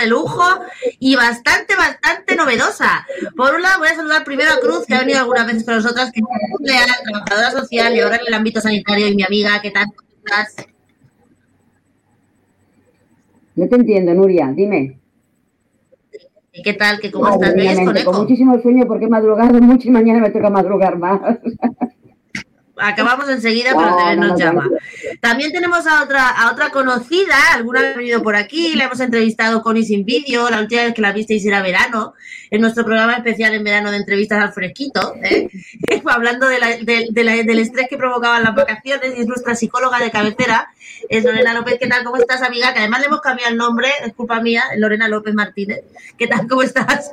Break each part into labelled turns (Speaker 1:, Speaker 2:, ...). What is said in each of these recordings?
Speaker 1: de lujo y bastante, bastante novedosa. Por un lado, voy a saludar primero a Cruz, que ha venido algunas veces con nosotras, que es trabajadora social y ahora en el ámbito sanitario, y mi amiga, ¿qué tal? ¿Cómo estás?
Speaker 2: Yo te entiendo, Nuria, dime.
Speaker 1: ¿Y qué tal? ¿Qué, ¿Cómo estás? ¿Me oyes con eco?
Speaker 2: con muchísimo sueño porque he madrugado mucho y mañana me toca madrugar más.
Speaker 1: Acabamos enseguida, pero
Speaker 2: no,
Speaker 1: nos
Speaker 2: no,
Speaker 1: llama. También tenemos a otra, a otra conocida, alguna vez ha venido por aquí, la hemos entrevistado con y sin vídeo, la última vez que la visteis era verano, en nuestro programa especial en verano de entrevistas al fresquito, ¿eh? hablando de la- de- de la- del estrés que provocaban las vacaciones, y es nuestra psicóloga de cabecera, es Lorena López. ¿Qué tal? ¿Cómo estás, amiga? Que además le hemos cambiado el nombre, es culpa mía, Lorena López Martínez. ¿Qué tal? ¿Cómo estás?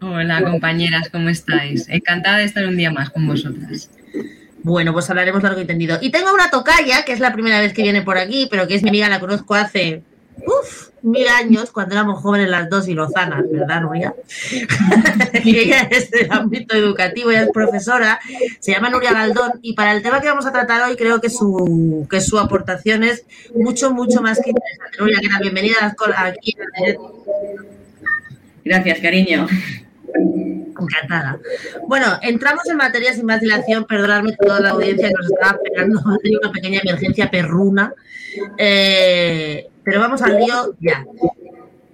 Speaker 3: Hola compañeras, ¿cómo estáis? Encantada de estar un día más con vosotras.
Speaker 1: Bueno, pues hablaremos largo y tendido. Y tengo una tocaya, que es la primera vez que viene por aquí, pero que es mi amiga, la conozco hace uf, mil años, cuando éramos jóvenes las dos y lozanas, ¿verdad, Nuria? y ella es del ámbito educativo, ella es profesora, se llama Nuria Galdón, y para el tema que vamos a tratar hoy creo que su, que su aportación es mucho, mucho más que interesante. Nuria, que bienvenida a las aquí.
Speaker 3: Gracias, cariño.
Speaker 1: Encantada. Bueno, entramos en materia sin más dilación, perdonadme toda la audiencia que nos estaba esperando, ha una pequeña emergencia perruna, Eh, pero vamos al lío ya.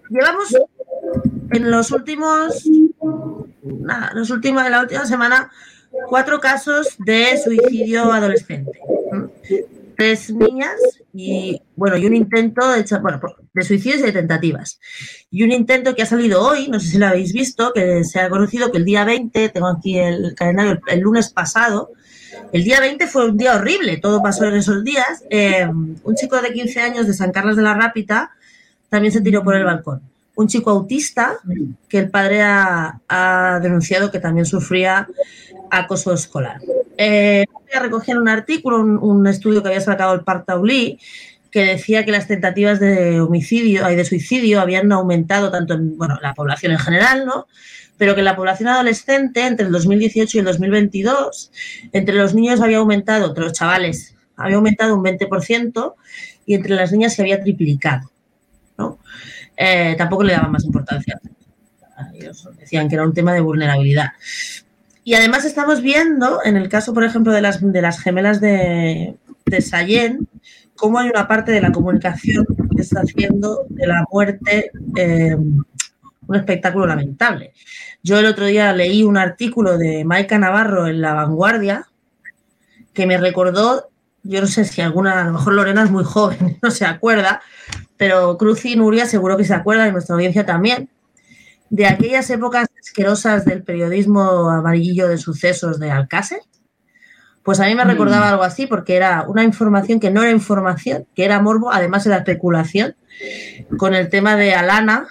Speaker 1: Llevamos en los últimos, nada, los últimos, en la última semana, cuatro casos de suicidio adolescente. Tres niñas y, bueno, y un intento de, bueno, de suicidios y de tentativas. Y un intento que ha salido hoy, no sé si lo habéis visto, que se ha conocido que el día 20, tengo aquí el calendario, el, el lunes pasado, el día 20 fue un día horrible, todo pasó en esos días. Eh, un chico de 15 años de San Carlos de la Rápita también se tiró por el balcón. Un chico autista que el padre ha, ha denunciado que también sufría acoso escolar. Eh, recogía en un artículo, un, estudio que había sacado el Partaulí, que decía que las tentativas de homicidio y de suicidio habían aumentado tanto en bueno, la población en general, ¿no? pero que la población adolescente, entre el 2018 y el 2022, entre los niños había aumentado, entre los chavales, había aumentado un 20% y entre las niñas se había triplicado. ¿no? Eh, tampoco le daban más importancia. Ellos decían que era un tema de vulnerabilidad. Y además estamos viendo, en el caso, por ejemplo, de las, de las gemelas de, de Sallén, cómo hay una parte de la comunicación que está haciendo de la muerte eh, un espectáculo lamentable. Yo el otro día leí un artículo de Maika Navarro en La Vanguardia que me recordó, yo no sé si alguna, a lo mejor Lorena es muy joven, no se acuerda, pero Cruz y Nuria seguro que se acuerdan y nuestra audiencia también, de aquellas épocas asquerosas del periodismo amarillo de sucesos de Alcácer. Pues a mí me recordaba algo así porque era una información que no era información, que era morbo, además era especulación, con el tema de Alana,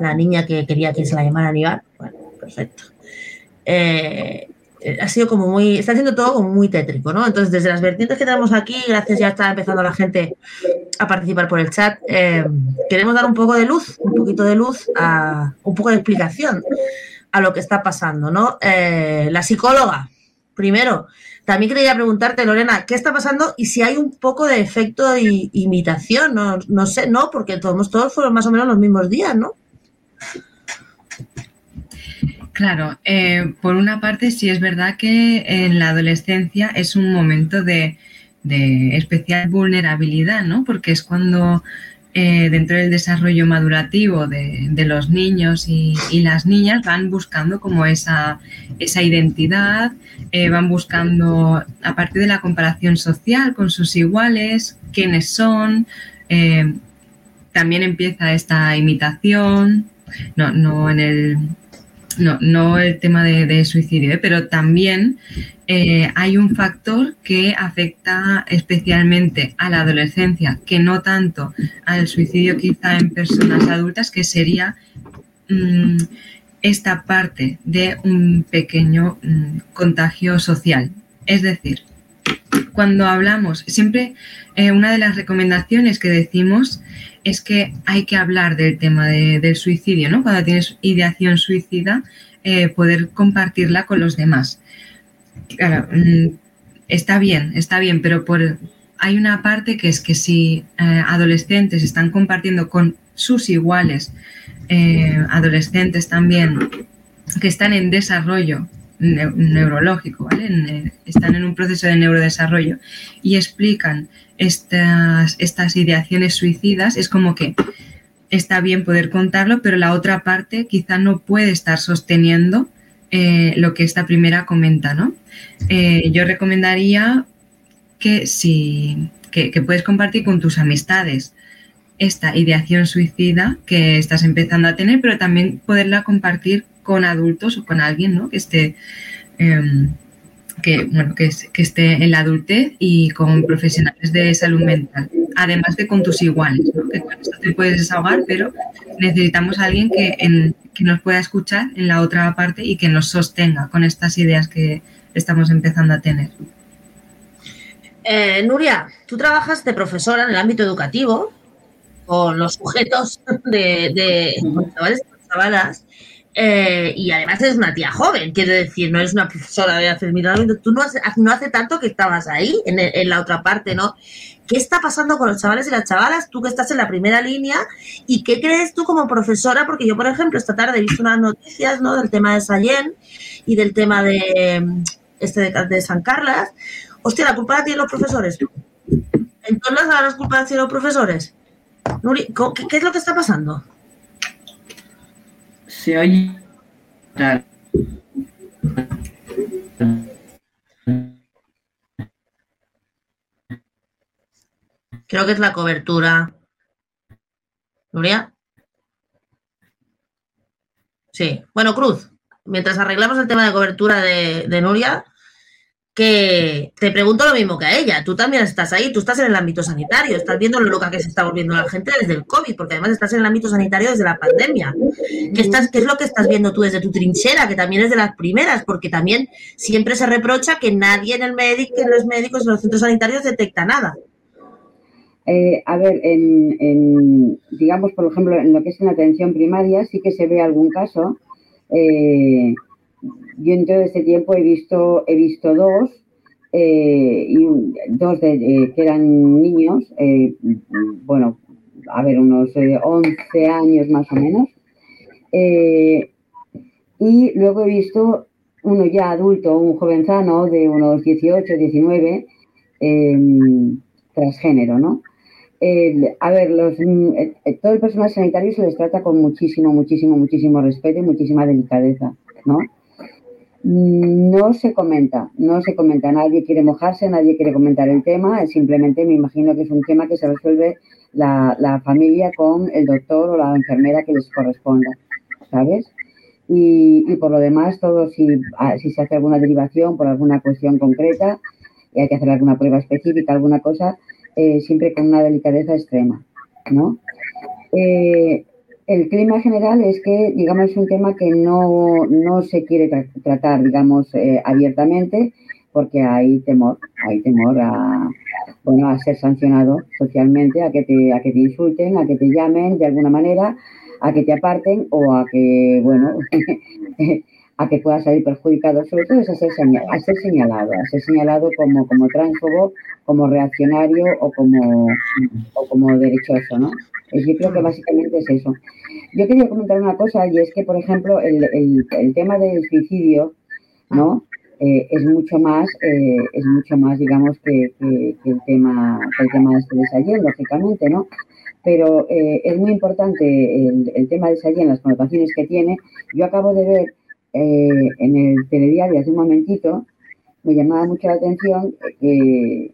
Speaker 1: la niña que quería que se la llamara Aníbal. Bueno, perfecto. Eh, ha sido como muy, está haciendo todo como muy tétrico, ¿no? Entonces, desde las vertientes que tenemos aquí, gracias ya está empezando la gente a participar por el chat, eh, queremos dar un poco de luz, un poquito de luz, a, un poco de explicación a lo que está pasando, ¿no? Eh, la psicóloga, primero, también quería preguntarte, Lorena, ¿qué está pasando y si hay un poco de efecto de imitación? No, no sé, no, porque todos, todos fueron más o menos los mismos días, ¿no?
Speaker 3: Claro, eh, por una parte sí es verdad que en la adolescencia es un momento de, especial vulnerabilidad, ¿no? Porque es cuando eh, dentro del desarrollo madurativo de, los niños y, las niñas van buscando como esa, identidad, eh, van buscando, a partir de la comparación social con sus iguales, quiénes son, también empieza esta imitación, no, no en el no, no el tema de, suicidio, ¿eh? pero también eh, hay un factor que afecta especialmente a la adolescencia, que no tanto al suicidio quizá en personas adultas, que sería mmm, esta parte de un pequeño mmm, contagio social. Es decir, cuando hablamos, siempre eh, una de las recomendaciones que decimos es que hay que hablar del tema del suicidio, ¿no? Cuando tienes ideación suicida, eh, poder compartirla con los demás. Claro, mm, está bien, está bien, pero hay una parte que es que si eh, adolescentes están compartiendo con sus iguales, adolescentes también, que están en desarrollo neurológico, ¿vale? están en un proceso de neurodesarrollo y explican estas, ideaciones suicidas, es como que está bien poder contarlo, pero la otra parte quizá no puede estar sosteniendo eh, lo que esta primera comenta, ¿no? Eh, yo recomendaría que si que, que puedes compartir con tus amistades esta ideación suicida que estás empezando a tener, pero también poderla compartir con adultos o con alguien ¿no? que esté em, que, bueno, que, esté en la adultez y con profesionales de salud mental, además de con tus iguales, ¿no? que con esto te puedes desahogar, pero necesitamos a alguien que, que nos pueda escuchar en la otra parte y que nos sostenga con estas ideas que estamos empezando a tener.
Speaker 1: Eh, Nuria, tú trabajas de profesora en el ámbito educativo con los sujetos de, de chavales y chavalas eh, y además eres una tía joven, quiero decir, no eres una profesora de hace mil años. Tú no hace, no hace tanto que estabas ahí, en, la otra parte, ¿no? ¿Qué está pasando con los chavales y las chavalas? Tú que estás en la primera línea, ¿y qué crees tú como profesora? Porque yo, por ejemplo, esta tarde he visto unas noticias, ¿no? Del tema de Sallén y del tema de, este de, San Carlos. Hostia, ¿la culpa la tienen los profesores? Entonces, ¿ahora la culpa la tienen los profesores? ¿qué es lo que está pasando?
Speaker 4: Se oye.
Speaker 1: Creo que es la cobertura. ¿Nuria? Sí. Bueno, Cruz, mientras arreglamos el tema de cobertura de, de Nuria, que te pregunto lo mismo que a ella. Tú también estás ahí, tú estás en el ámbito sanitario, estás viendo lo loca que se está volviendo la gente desde el COVID, porque además estás en el ámbito sanitario desde la pandemia. ¿Qué, estás, ¿Qué es lo que estás viendo tú desde tu trinchera, que también es de las primeras? Porque también siempre se reprocha que nadie en el médico, en los médicos, en los centros sanitarios detecta nada.
Speaker 2: Eh, a ver, en, digamos, por ejemplo, en lo que es en atención primaria, sí que se ve algún caso. Eh, yo en todo este tiempo he visto, he visto dos, eh, dos que eran niños, eh, bueno, a ver, unos 11 eh, años más o menos. y luego he visto uno ya adulto, un jovenzano de unos 18, 19, em, transgénero, ¿no? a ver, los, todo el personal sanitario se les trata con muchísimo, muchísimo, muchísimo respeto y muchísima delicadeza, ¿no? No se comenta, no se comenta, nadie quiere mojarse, nadie quiere comentar el tema, simplemente me imagino que es un tema que se resuelve la, familia con el doctor o la enfermera que les corresponda, ¿sabes? Y, por lo demás, todo si, ah, si se hace alguna derivación por alguna cuestión concreta y hay que hacer alguna prueba específica, alguna cosa, eh, siempre con una delicadeza extrema, ¿no? Eh, el clima general es que, digamos, es un tema que no, se quiere tratar, digamos, eh, abiertamente, porque hay temor, hay temor a, bueno, a ser sancionado socialmente, a que, te, a que te insulten, a que te llamen de alguna manera, a que te aparten o a que, bueno, a que puedas salir perjudicado. Sobre todo es a ser, a ser señalado, a ser señalado como, como como reaccionario o como, o como derechoso, ¿no? Yo creo que básicamente es eso. Yo quería comentar una cosa y es que, por ejemplo, el, el, tema del suicidio, ¿no? Eh, es mucho más, eh, es mucho más, digamos, que, el tema, que el tema de este de lógicamente, ¿no? Pero eh, es muy importante el, tema de Sayén, las connotaciones que tiene. Yo acabo de ver en el telediario hace un momentito, me llamaba mucho la atención que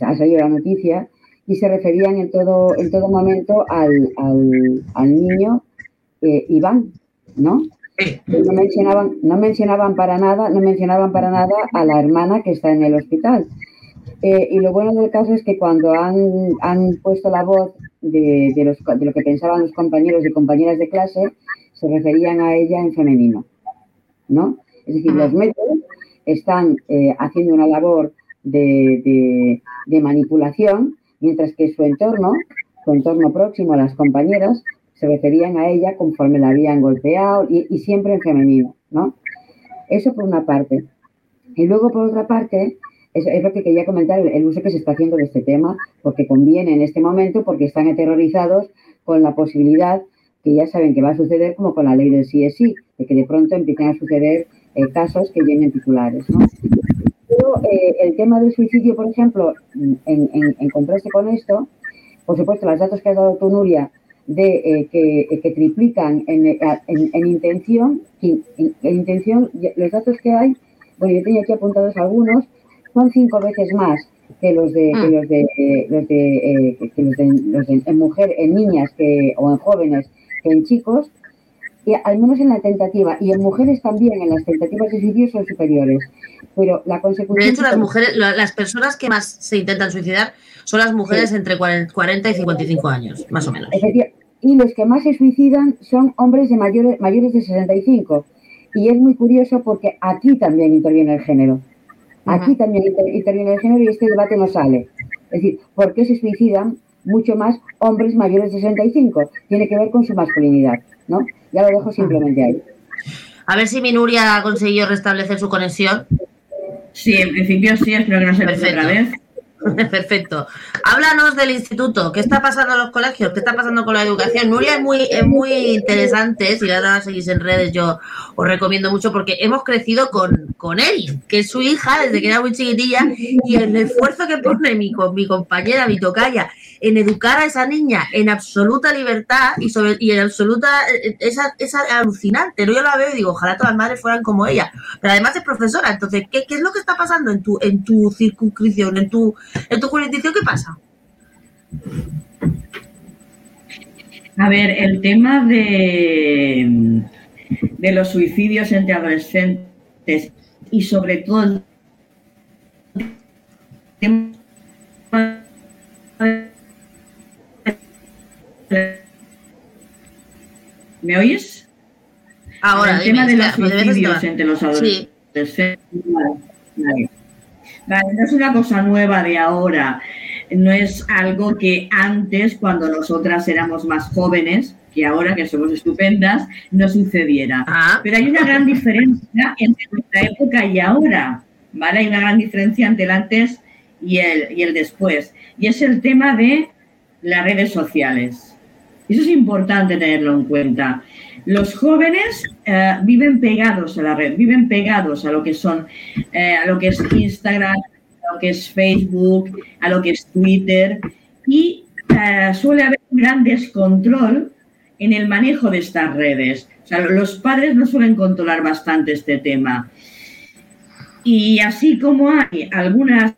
Speaker 2: ha salido la noticia y se referían en todo, en todo momento al, al, niño eh, Iván, ¿no? No mencionaban, no mencionaban para nada, no mencionaban para nada a la hermana que está en el hospital. Eh, y lo bueno del caso es que cuando han, han puesto la voz de, de, los, de, lo que pensaban los compañeros y compañeras de clase, se referían a ella en femenino, ¿no? Es decir, los médicos están eh, haciendo una labor de, manipulación, mientras que su entorno, su entorno próximo, las compañeras, se referían a ella conforme la habían golpeado y, siempre en femenino, ¿no? Eso por una parte. Y luego, por otra parte, es, lo que quería comentar, el, uso que se está haciendo de este tema, porque conviene en este momento, porque están aterrorizados con la posibilidad que ya saben que va a suceder como con la ley del sí es sí, de que de pronto empiecen a suceder eh, casos que vienen titulares. ¿no? Eh, el tema del suicidio, por ejemplo, en, en, contraste con esto, por supuesto, los datos que has dado tú, Nuria, de eh, que, que, triplican en, en, intención, en, intención, los datos que hay, bueno, yo tenía aquí apuntados algunos, son cinco veces más que los de, que los de, los de, que los de, los de en mujer, en niñas que, o en jóvenes que en chicos, al menos en la tentativa, y en mujeres también, en las tentativas de suicidio son superiores. Pero la consecuencia.
Speaker 1: De hecho, las mujeres, las personas que más se intentan suicidar son las mujeres entre 40 y 55 años, más o menos.
Speaker 2: Y los que más se suicidan son hombres de mayores, mayores de 65. Y es muy curioso porque aquí también interviene el género. Aquí también interviene el género y este debate no sale. Es decir, ¿por qué se suicidan mucho más hombres mayores de 65. Tiene que ver con su masculinidad, ¿no? Ya lo dejo simplemente ahí.
Speaker 1: A ver si mi Nuria ha conseguido restablecer su conexión.
Speaker 4: Sí, en principio sí, espero que no se otra vez.
Speaker 1: Perfecto. Háblanos del instituto. ¿Qué está pasando en los colegios? ¿Qué está pasando con la educación? Nuria es muy, es muy interesante. Si la seguís en redes, yo os recomiendo mucho porque hemos crecido con, con que es su hija desde que era muy chiquitilla, y el esfuerzo que pone mi, mi compañera, mi tocaya, en educar a esa niña en absoluta libertad y sobre y en absoluta es, es alucinante. ¿no? Yo la veo y digo, ojalá todas las madres fueran como ella. Pero además es profesora, entonces, ¿qué, qué es lo que está pasando en tu, en tu circunscripción, en tu, en tu jurisdicción? ¿Qué pasa?
Speaker 4: A ver, el tema de, de los suicidios entre adolescentes y sobre todo ¿Me oyes?
Speaker 1: Ahora,
Speaker 4: el tema de los suicidios entre los adolescentes. Vale. no es una cosa nueva de ahora, no es algo que antes, cuando nosotras éramos más jóvenes, que ahora que somos estupendas, no sucediera. Ah. Pero hay una gran diferencia entre nuestra época y ahora, ¿vale? Hay una gran diferencia entre el antes y el, y el después. Y es el tema de las redes sociales. Eso es importante tenerlo en cuenta. Los jóvenes eh, viven pegados a la red, viven pegados a lo que son, eh, a lo que es Instagram, a lo que es Facebook, a lo que es Twitter y eh, suele haber un gran descontrol en el manejo de estas redes. O sea, los padres no suelen controlar bastante este tema. Y así como hay algunas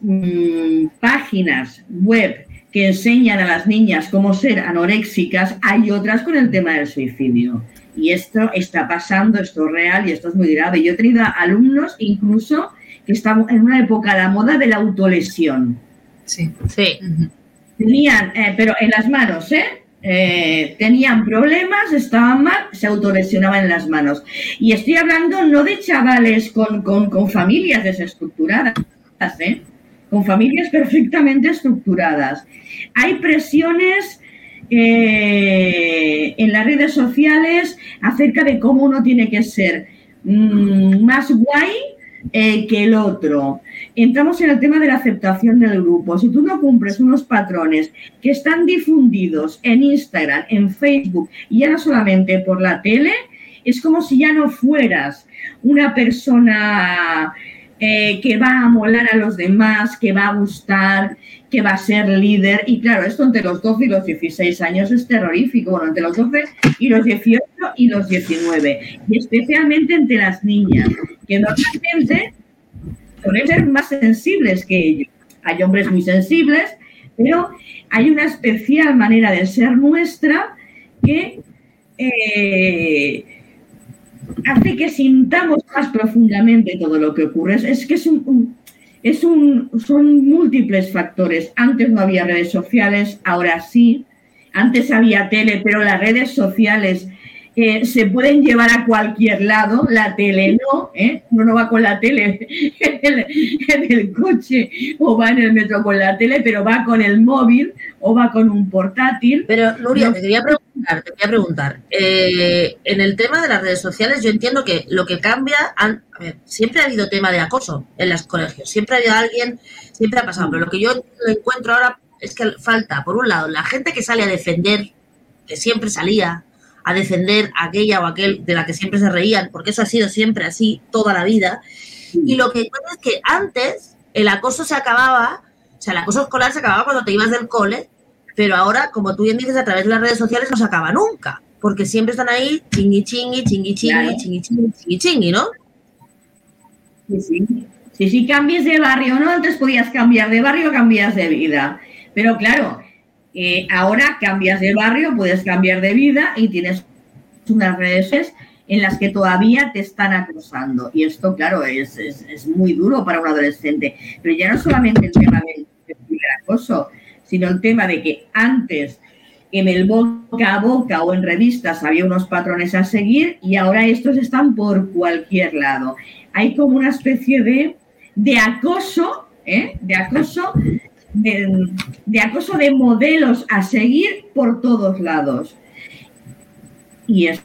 Speaker 4: mm, páginas web que enseñan a las niñas cómo ser anoréxicas, hay otras con el tema del suicidio. Y esto está pasando, esto es real y esto es muy grave. Yo he tenido alumnos incluso que están en una época de la moda de la autolesión.
Speaker 1: Sí, sí.
Speaker 4: Tenían, eh, pero en las manos, ¿eh? ¿eh? tenían problemas, estaban mal, se autolesionaban en las manos. Y estoy hablando no de chavales con, con, con familias desestructuradas, ¿eh? Con familias perfectamente estructuradas. Hay presiones eh, en las redes sociales acerca de cómo uno tiene que ser mm, más guay eh, que el otro. Entramos en el tema de la aceptación del grupo. Si tú no cumples unos patrones que están difundidos en Instagram, en Facebook y ya no solamente por la tele, es como si ya no fueras una persona eh, que va a molar a los demás, que va a gustar, que va a ser líder. Y claro, esto entre los 12 y los 16 años es terrorífico. Bueno, entre los 12 y los 18 y los 19. Y especialmente entre las niñas, que normalmente suelen ser más sensibles que ellos. Hay hombres muy sensibles, pero hay una especial manera de ser nuestra que eh, hace que sintamos más profundamente todo lo que ocurre. Es, que es un, es un, son múltiples factores. Antes no había redes sociales, ahora sí. Antes había tele, pero las redes sociales eh, se pueden llevar a cualquier lado, la tele no, ¿eh? uno no va con la tele en el, coche o va en el metro con la tele, pero va con el móvil o va con un portátil.
Speaker 1: Pero Nuria, te quería preguntar, te quería preguntar, eh, en el tema de las redes sociales yo entiendo que lo que cambia, a ver, siempre ha habido tema de acoso en los colegios, siempre ha habido alguien, siempre ha pasado, pero lo que yo encuentro ahora es que falta, por un lado, la gente que sale a defender, que siempre salía, a defender a aquella o aquel de la que siempre se reían, porque eso ha sido siempre así toda la vida. Y lo que pasa es que antes el acoso se acababa, o sea, el acoso escolar se acababa cuando te ibas del cole, pero ahora, como tú bien dices, a través de las redes sociales no se acaba nunca, porque siempre están ahí chingui chingui, chingui chingui, chingui chingui, chingui chingui, ¿no?
Speaker 4: Sí, sí. Sí, sí, cambies de barrio, ¿no? Antes podías cambiar de barrio, cambias de vida. Pero claro, eh, ahora cambias de barrio, puedes cambiar de vida y tienes unas redes en las que todavía te están acosando. Y esto, claro, es, muy duro para un adolescente. Pero ya no solamente el tema del, acoso, sino el tema de que antes en el boca a boca o en revistas había unos patrones a seguir y ahora estos están por cualquier lado. Hay como una especie de, de acoso, ¿eh? de acoso de, acoso de modelos a seguir por todos lados. Y eso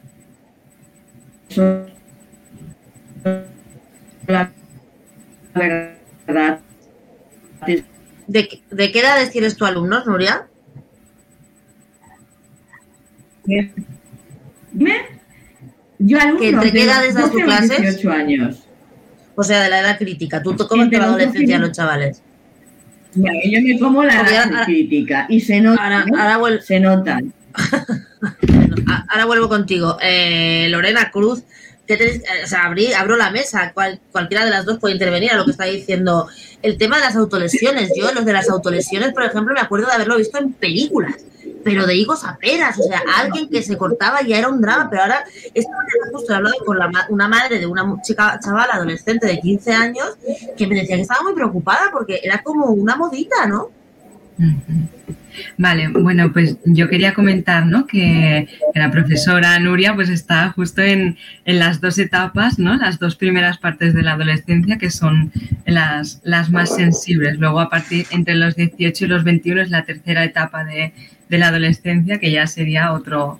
Speaker 4: la verdad.
Speaker 1: ¿De, ¿De, qué edades tienes tu alumnos, Nuria?
Speaker 4: Yo alumnos
Speaker 1: ¿Entre qué edades das tu clases?
Speaker 4: 18 años.
Speaker 1: O sea, de la edad crítica. ¿Tú cómo te la adolescencia a los chavales?
Speaker 4: Yo me como la crítica y se nota. Ahora, se
Speaker 1: ahora vuelvo contigo. Eh, Lorena Cruz, eh, o sea, abro la mesa, cualquiera de las dos puede intervenir a lo que está diciendo. El tema de las autolesiones, yo los de las autolesiones, por ejemplo, me acuerdo de haberlo visto en películas pero de higos a peras, o sea, alguien que se cortaba ya era un drama, pero ahora, esta mañana justo he hablado con una madre de una chica chaval adolescente de 15 años que me decía que estaba muy preocupada porque era como una modita, ¿no?
Speaker 3: Vale, bueno, pues yo quería comentar, ¿no? Que la profesora Nuria pues está justo en, en, las dos etapas, ¿no? Las dos primeras partes de la adolescencia que son las, las más sensibles. Luego a partir entre los 18 y los 21 es la tercera etapa de, de la adolescencia, que ya sería otro,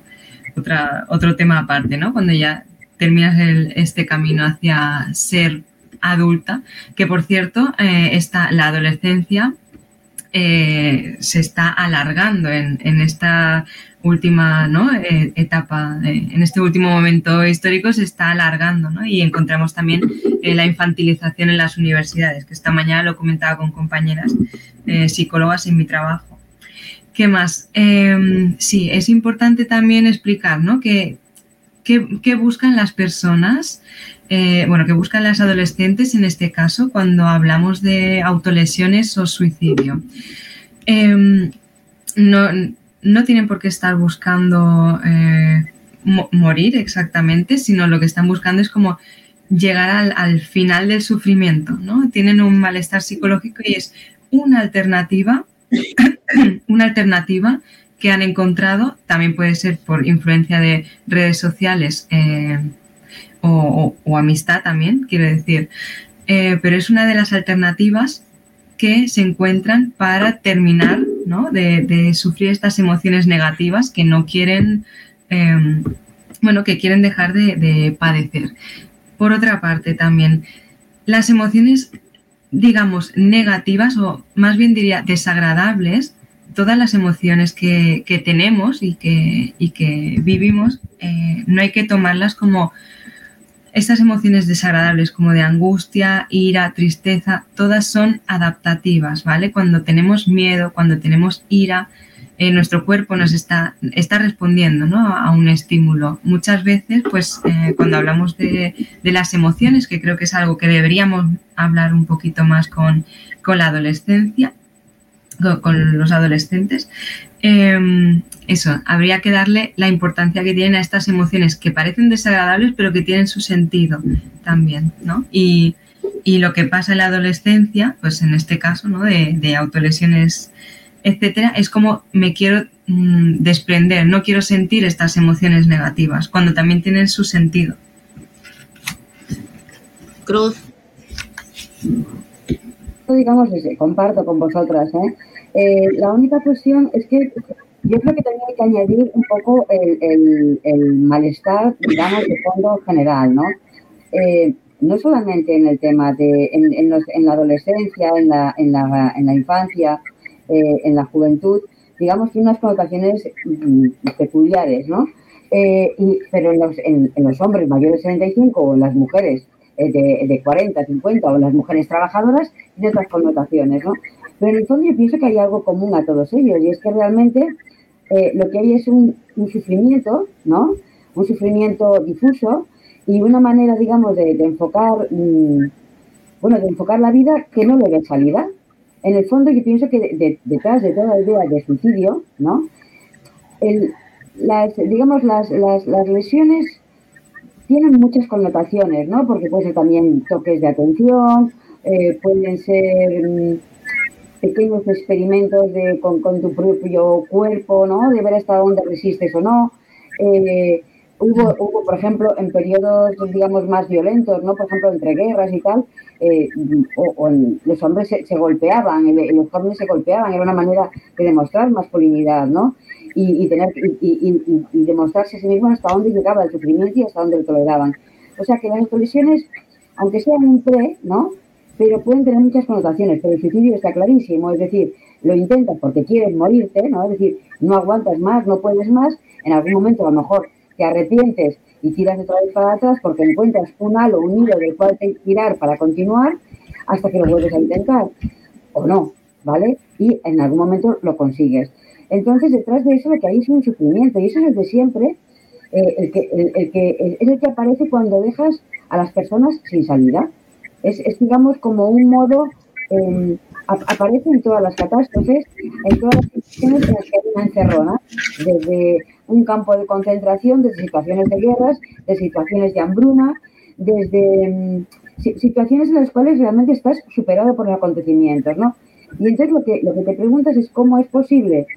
Speaker 3: otra, otro tema aparte, ¿no? Cuando ya terminas este camino hacia ser adulta, que por cierto, eh, la adolescencia eh, se está alargando en, esta última. Eh, etapa, en este último momento histórico se está alargando y encontramos también la infantilización en las universidades, que esta mañana lo comentaba con compañeras psicólogas en mi trabajo. ¿Qué más? Em, sí, es importante también explicar, ¿no? ¿Qué, buscan las personas, eh, bueno, qué buscan las adolescentes en este caso cuando hablamos de autolesiones o suicidio? Em, no, tienen por qué estar buscando eh, morir exactamente, sino lo que están buscando es como llegar al, al final del sufrimiento, ¿no? Tienen un malestar psicológico y es una alternativa una alternativa que han encontrado, también puede ser por influencia de redes sociales o, amistad también, quiero decir, eh, pero es una de las alternativas que se encuentran para terminar de, sufrir estas emociones negativas que no quieren, em, bueno, que quieren dejar de padecer. Por otra parte, también las emociones digamos, negativas o más bien diría desagradables, todas las emociones que, tenemos y que, que vivimos, eh, no hay que tomarlas como estas emociones desagradables como de angustia, ira, tristeza, todas son adaptativas, ¿vale? Cuando tenemos miedo, cuando tenemos ira, eh, nuestro cuerpo nos está, está respondiendo ¿no? a un estímulo. Muchas veces, pues eh, cuando hablamos de, las emociones, que creo que es algo que deberíamos hablar un poquito más con, la adolescencia, con, los adolescentes, em, eso, habría que darle la importancia que tienen a estas emociones que parecen desagradables, pero que tienen su sentido también, ¿no? Y, lo que pasa en la adolescencia, pues en este caso, ¿no? De, de autolesiones etcétera, es como me quiero mm, desprender, no quiero sentir estas emociones negativas, cuando también tienen su sentido.
Speaker 1: Cruz.
Speaker 2: Digamos, comparto con vosotras. ¿eh? Eh, la única cuestión es que yo creo que también hay que añadir un poco el, malestar, digamos, de fondo general, ¿no? Eh, no solamente en el tema de, en, en, la adolescencia, en la, en la, en la infancia, en la juventud, digamos, tiene unas connotaciones mm, peculiares, ¿no? Y, pero en los, en, los, hombres mayores de 65 o en las mujeres de, de, 40, 50 o las mujeres trabajadoras, tiene otras connotaciones, ¿no? Pero en el fondo yo pienso que hay algo común a todos ellos y es que realmente eh, lo que hay es un, sufrimiento, ¿no? Un sufrimiento difuso y una manera, digamos, de, enfocar, mm, bueno, de enfocar la vida que no le ve salida. En el fondo yo pienso que detrás de toda idea de suicidio, ¿no? las, digamos, las lesiones tienen muchas connotaciones, ¿no? Porque pueden ser también toques de atención, eh, pueden ser mm, pequeños experimentos de, con, tu propio cuerpo, ¿no? De ver hasta dónde resistes o no. Eh, hubo, hubo, por ejemplo, en periodos, digamos, más violentos, ¿no? Por ejemplo, entre guerras y tal, eh, o, los hombres se, golpeaban, los jóvenes se golpeaban, era una manera de demostrar masculinidad, ¿no? Y, tener, y, y, demostrarse a sí mismo hasta dónde llegaba el sufrimiento y hasta dónde lo toleraban. O sea que las colisiones, aunque sean un pre, ¿no? pero pueden tener muchas connotaciones, pero el suicidio está clarísimo, es decir, lo intentas porque quieres morirte, ¿no? Es decir, no aguantas más, no puedes más, en algún momento a lo mejor te arrepientes y tiras otra vez para atrás porque encuentras un halo, un hilo del cual tirar para continuar hasta que lo vuelves a intentar, o no, ¿vale? Y en algún momento lo consigues. Entonces, detrás de eso lo que hay es un sufrimiento, y eso es el de siempre, eh, el, que, el, que, es el que aparece cuando dejas a las personas sin salida. Es, digamos, como un modo, eh, aparece en todas las catástrofes, en todas las situaciones en las que hay una encerrona, desde un campo de concentración, desde situaciones de guerras, de situaciones de hambruna, desde mm, situaciones en las cuales realmente estás superado por los acontecimientos, ¿no? Y entonces lo que, lo que te preguntas es cómo es posible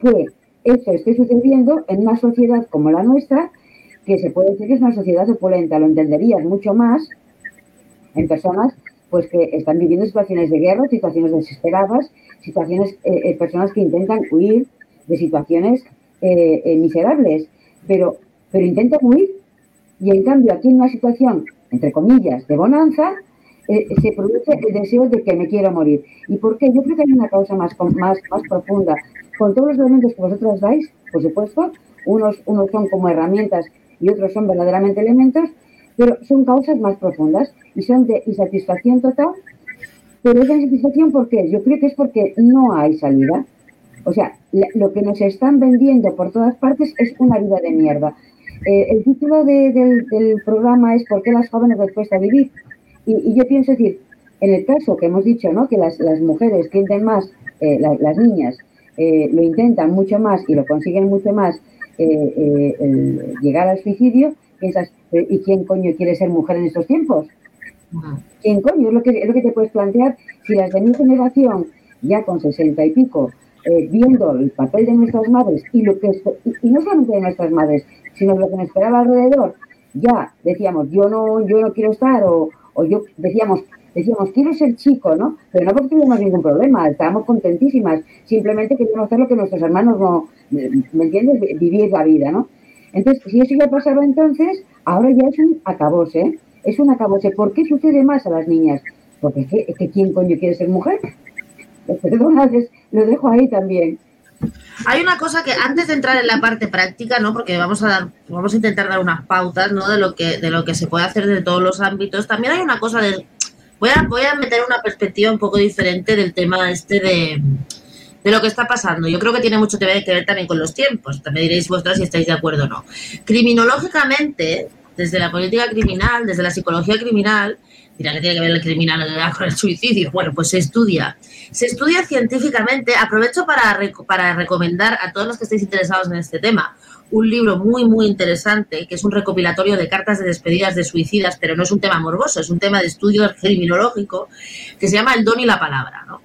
Speaker 2: que eso esté sucediendo en una sociedad como la nuestra, que se puede decir que es una sociedad opulenta, lo entenderías mucho más en personas pues que están viviendo situaciones de guerra, situaciones desesperadas, situaciones, eh, eh, personas que intentan huir de situaciones eh, miserables, pero, pero intentan huir y en cambio aquí en una situación, entre comillas, de bonanza, se produce el deseo de que me quiero morir. ¿Y por qué? Yo creo que hay una causa más, más, más profunda. Con todos los elementos que vosotros dais, por supuesto, unos, unos son como herramientas y otros son verdaderamente elementos, pero son causas más profundas y son de insatisfacción total. Pero esa insatisfacción, ¿por qué? Yo creo que es porque no hay salida. O sea, lo que nos están vendiendo por todas partes es una vida de mierda. Eh, el título del, programa es ¿Por qué las jóvenes les cuesta vivir? Y, yo pienso decir, en el caso que hemos dicho, ¿no? Que las, mujeres tienden más, eh, las niñas eh, lo intentan mucho más y lo consiguen mucho más llegar al suicidio, piensas, ¿y quién coño quiere ser mujer en estos tiempos? ¿Quién coño? Es lo, que, es lo que te puedes plantear si las de mi generación, ya con sesenta y pico, eh, viendo el papel de nuestras madres y lo que y, no solamente de nuestras madres, sino lo que nos esperaba alrededor, ya decíamos, yo no, yo no quiero estar, o, o yo decíamos, decíamos, quiero ser chico, ¿no? Pero no porque tuviéramos ningún problema, estábamos contentísimas, simplemente queríamos hacer lo que nuestros hermanos no, ¿me entiendes? Vivir la vida, ¿no? Entonces, si eso ya pasaba entonces, ahora ya es un acabose. Es un acabose. ¿Por qué sucede más a las niñas? Porque es que, ¿quién coño quiere ser mujer? Perdona, lo dejo ahí también.
Speaker 1: Hay una cosa que antes de entrar en la parte práctica, ¿no? Porque vamos a dar, vamos a intentar dar unas pautas, ¿no? De lo que, de lo que se puede hacer de todos los ámbitos. También hay una cosa de. Voy a, voy a meter una perspectiva un poco diferente del tema este de, de lo que está pasando. Yo creo que tiene mucho que ver, también con los tiempos. También diréis vosotras si estáis de acuerdo o no. Criminológicamente, desde la política criminal, desde la psicología criminal, dirá que tiene que ver el criminal con el suicidio. Bueno, pues se estudia. Se estudia científicamente. Aprovecho para, para recomendar a todos los que estéis interesados en este tema un libro muy, muy interesante, que es un recopilatorio de cartas de despedidas de suicidas, pero no es un tema morboso, es un tema de estudio criminológico, que se llama El don y la palabra. ¿no?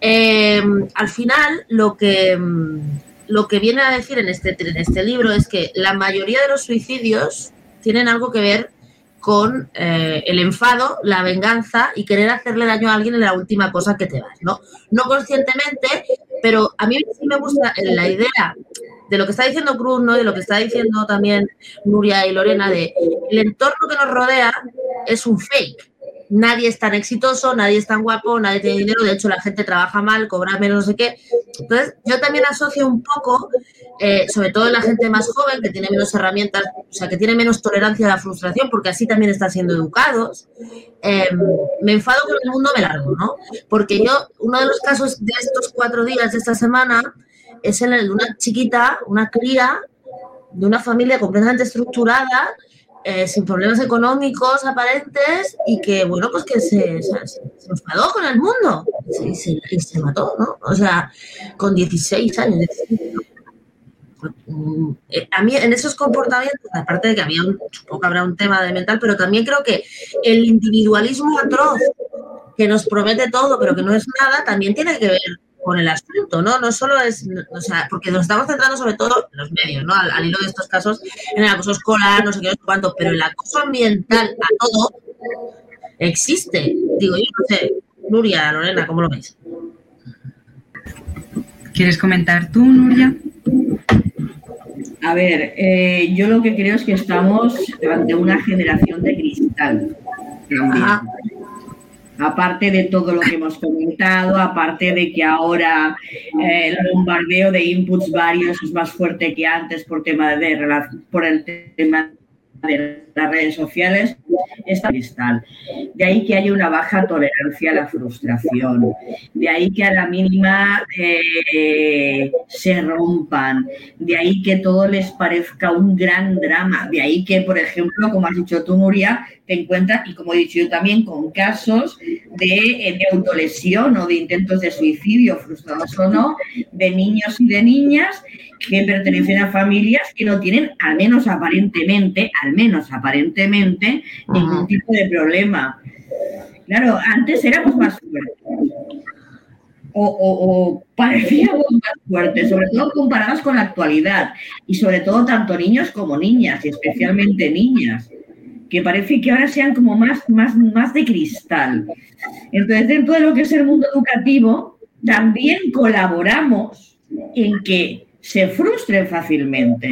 Speaker 1: Em, al final, lo que, lo que viene a decir en este, en este libro es que la mayoría de los suicidios tienen algo que ver con eh, el enfado, la venganza y querer hacerle daño a alguien en la última cosa que te vas, ¿no? No conscientemente, pero a mí sí me gusta la idea de lo que está diciendo Cruz, ¿no? De lo que está diciendo también Nuria y Lorena, de el entorno que nos rodea es un fake nadie es tan exitoso, nadie es tan guapo, nadie tiene dinero, de hecho la gente trabaja mal, cobra menos, no qué. Entonces, yo también asocio un poco, eh, sobre todo la gente más joven, que tiene menos herramientas, o sea, que tiene menos tolerancia a la frustración, porque así también están siendo educados. Em, me enfado con el mundo, me largo, ¿no? Porque yo, uno de los casos de estos cuatro días de esta semana es el de una chiquita, una cría de una familia completamente estructurada eh, sin problemas económicos aparentes y que, bueno, pues que se, se, enfadó con el mundo y se, se, mató, ¿no? O sea, con 16 años. A mí en esos comportamientos, aparte de que había un, supongo habrá un tema de mental, pero también creo que el individualismo atroz que nos promete todo, pero que no es nada, también tiene que ver con el asunto, ¿no? No solo es, o sea, porque nos estamos centrando sobre todo en los medios, ¿no? Al, hilo de estos casos, en el acoso escolar, no sé qué, no sé cuánto, pero el acoso ambiental a todo existe. Digo, yo no sé, Nuria, Lorena, ¿cómo lo veis?
Speaker 3: ¿Quieres comentar tú, Nuria?
Speaker 4: A ver, eh, yo lo que creo es que estamos ante una generación de cristal. Ajá aparte de todo lo que hemos comentado, aparte de que ahora eh, el bombardeo de inputs varios es más fuerte que antes por tema de por el tema de las redes sociales está cristal. De ahí que haya una baja tolerancia a la frustración. De ahí que a la mínima eh, se rompan. De ahí que todo les parezca un gran drama. De ahí que, por ejemplo, como has dicho tú, Nuria, te encuentras, y como he dicho yo también, con casos de, eh, de autolesión o de intentos de suicidio, frustrados o no, de niños y de niñas que pertenecen a familias que no tienen, al menos aparentemente, al menos aparentemente, ningún tipo de problema. Claro, antes éramos más fuertes. O, o, parecíamos más fuertes, sobre todo comparados con la actualidad. Y sobre todo tanto niños como niñas, y especialmente niñas, que parece que ahora sean como más, más, más de cristal. Entonces, dentro de lo que es el mundo educativo, también colaboramos en que se frustren fácilmente,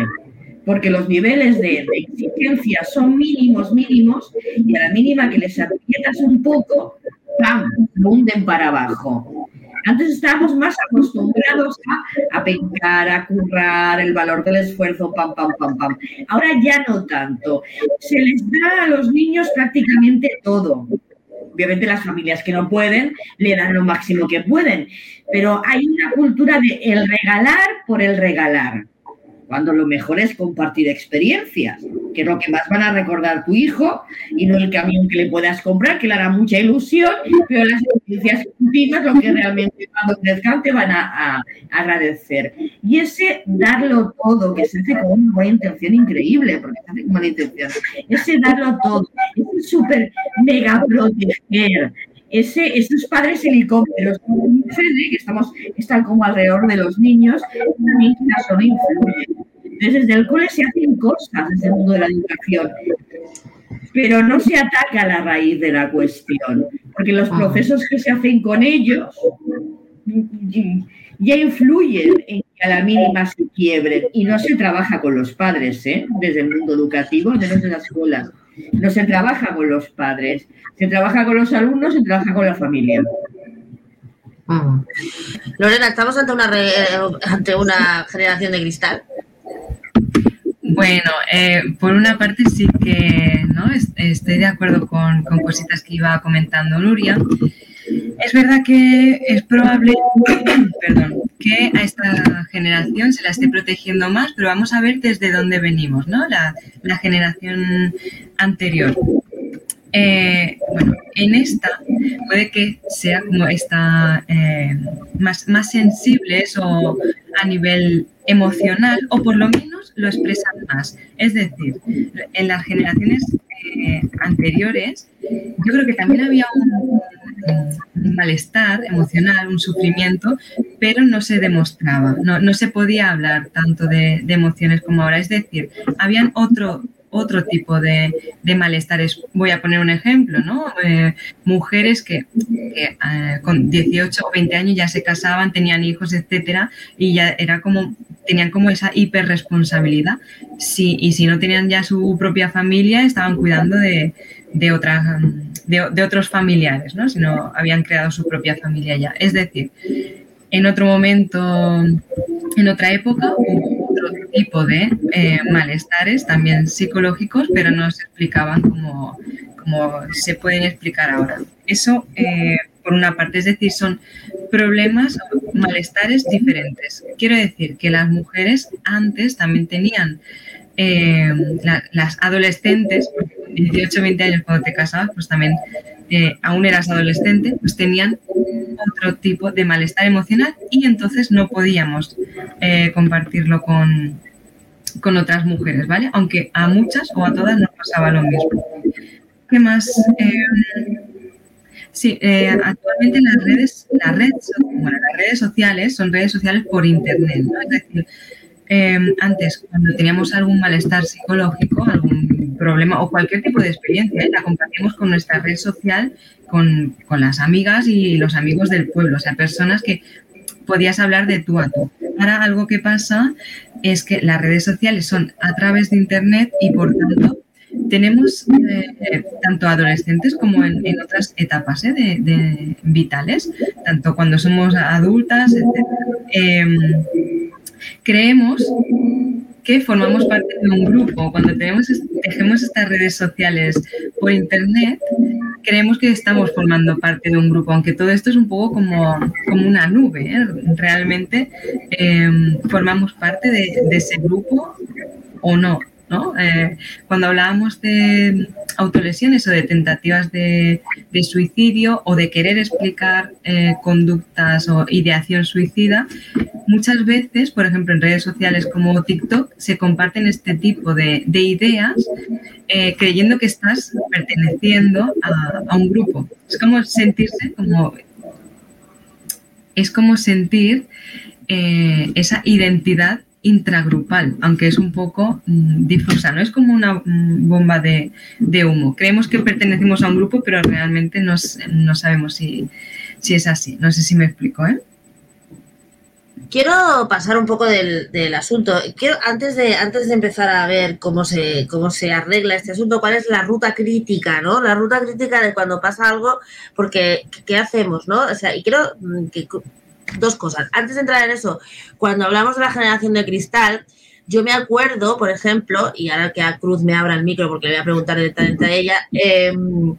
Speaker 4: porque los niveles de, exigencia son mínimos, mínimos, y a la mínima que les aprietas un poco, ¡pam!, lo hunden para abajo. Antes estábamos más acostumbrados a, a pencar, a currar, el valor del esfuerzo, pam, pam, pam, pam. Ahora ya no tanto. Se les da a los niños prácticamente todo obviamente las familias que no pueden le dan lo máximo que pueden, pero hay una cultura de el regalar por el regalar, cuando lo mejor es compartir experiencias, que es lo que más van a recordar tu hijo y no el camión que le puedas comprar, que le hará mucha ilusión, pero las experiencias últimas lo que realmente cuando crezcan te van a, agradecer. Y ese darlo todo, que se hace con una buena intención increíble, porque se hace con buena intención, ese darlo todo, ese súper mega proteger, ese, esos padres helicópteros que estamos, están como alrededor de los niños, también son Entonces, desde el cole se hacen cosas desde el mundo de la educación, pero no se ataca a la raíz de la cuestión, porque los procesos que se hacen con ellos ya influyen en a la mínima se quiebren y no se trabaja con los padres, ¿eh? desde el mundo educativo, desde la escuela. No se trabaja con los padres, se trabaja con los alumnos, se trabaja con la familia.
Speaker 1: Lorena, ¿estamos ante una, ante una generación de cristal?
Speaker 3: Bueno, eh, por una parte sí que no estoy de acuerdo con, con cositas que iba comentando Nuria. Es verdad que es probable que a esta generación se la esté protegiendo más, pero vamos a ver desde dónde venimos, ¿no? La, generación anterior. Eh, bueno, en esta puede que sea como esta eh, más, más sensibles o a nivel emocional o por lo menos lo expresan más. Es decir, en las generaciones eh, anteriores yo creo que también había un, un malestar emocional, un sufrimiento, pero no se demostraba, no, se podía hablar tanto de, emociones como ahora. Es decir, habían otro, otro tipo de, malestares. Voy a poner un ejemplo, ¿no? Eh, mujeres que, eh, con 18 o 20 años ya se casaban, tenían hijos, etcétera, y ya era como, tenían como esa hiperresponsabilidad. Sí, y si no tenían ya su propia familia, estaban cuidando de, de otras de, otros familiares, ¿no? Si no habían creado su propia familia ya. Es decir, en otro momento, en otra época, otro tipo de eh, malestares, también psicológicos, pero no se explicaban como, como se pueden explicar ahora. Eso, eh, por una parte, es decir, son problemas, malestares diferentes. Quiero decir que las mujeres antes también tenían eh, las adolescentes, 18, 20 años cuando te casabas, pues también eh, aún eras adolescente, pues tenían otro tipo de malestar emocional y entonces no podíamos eh, compartirlo con, con otras mujeres, ¿vale? Aunque a muchas o a todas nos pasaba lo mismo. ¿Qué más? sí, actualmente las redes, las redes, las redes sociales son redes sociales por internet, ¿no? Es decir, Em, antes, cuando teníamos algún malestar psicológico, algún problema o cualquier tipo de experiencia, ¿eh? la compartimos con nuestra red social, con, las amigas y los amigos del pueblo, o sea, personas que podías hablar de tú a tú. Ahora algo que pasa es que las redes sociales son a través de Internet y por tanto tenemos eh, tanto adolescentes como en, otras etapas ¿eh? de, vitales, tanto cuando somos adultas, etc creemos que formamos parte de un grupo. Cuando tenemos, dejemos estas redes sociales por internet, creemos que estamos formando parte de un grupo, aunque todo esto es un poco como, como una nube. ¿eh? Realmente em, formamos parte de ese grupo o no. Eh, cuando hablábamos de autolesiones o de tentativas de, suicidio o de querer explicar eh, conductas o ideación suicida, muchas veces, por ejemplo, en redes sociales como TikTok, se comparten este tipo de, ideas eh, creyendo que estás perteneciendo a, un grupo. Es como sentirse como... Es como sentir esa identidad intragrupal, aunque es un poco mm, difusa, no es como una mm, bomba de, humo. Creemos que pertenecemos a un grupo, pero realmente no, sabemos si, es así. No sé si me explico, ¿eh?
Speaker 1: Quiero pasar un poco del, asunto. Quiero, antes de, antes de empezar a ver cómo se, cómo se arregla este asunto, cuál es la ruta crítica, ¿no? La ruta crítica de cuando pasa algo, porque ¿qué hacemos, no? O sea, y quiero mm, que dos cosas. Antes de entrar en eso, cuando hablamos de la generación de cristal, yo me acuerdo, por ejemplo, y ahora que a Cruz me abra el micro porque le voy a preguntar directamente a ella, em,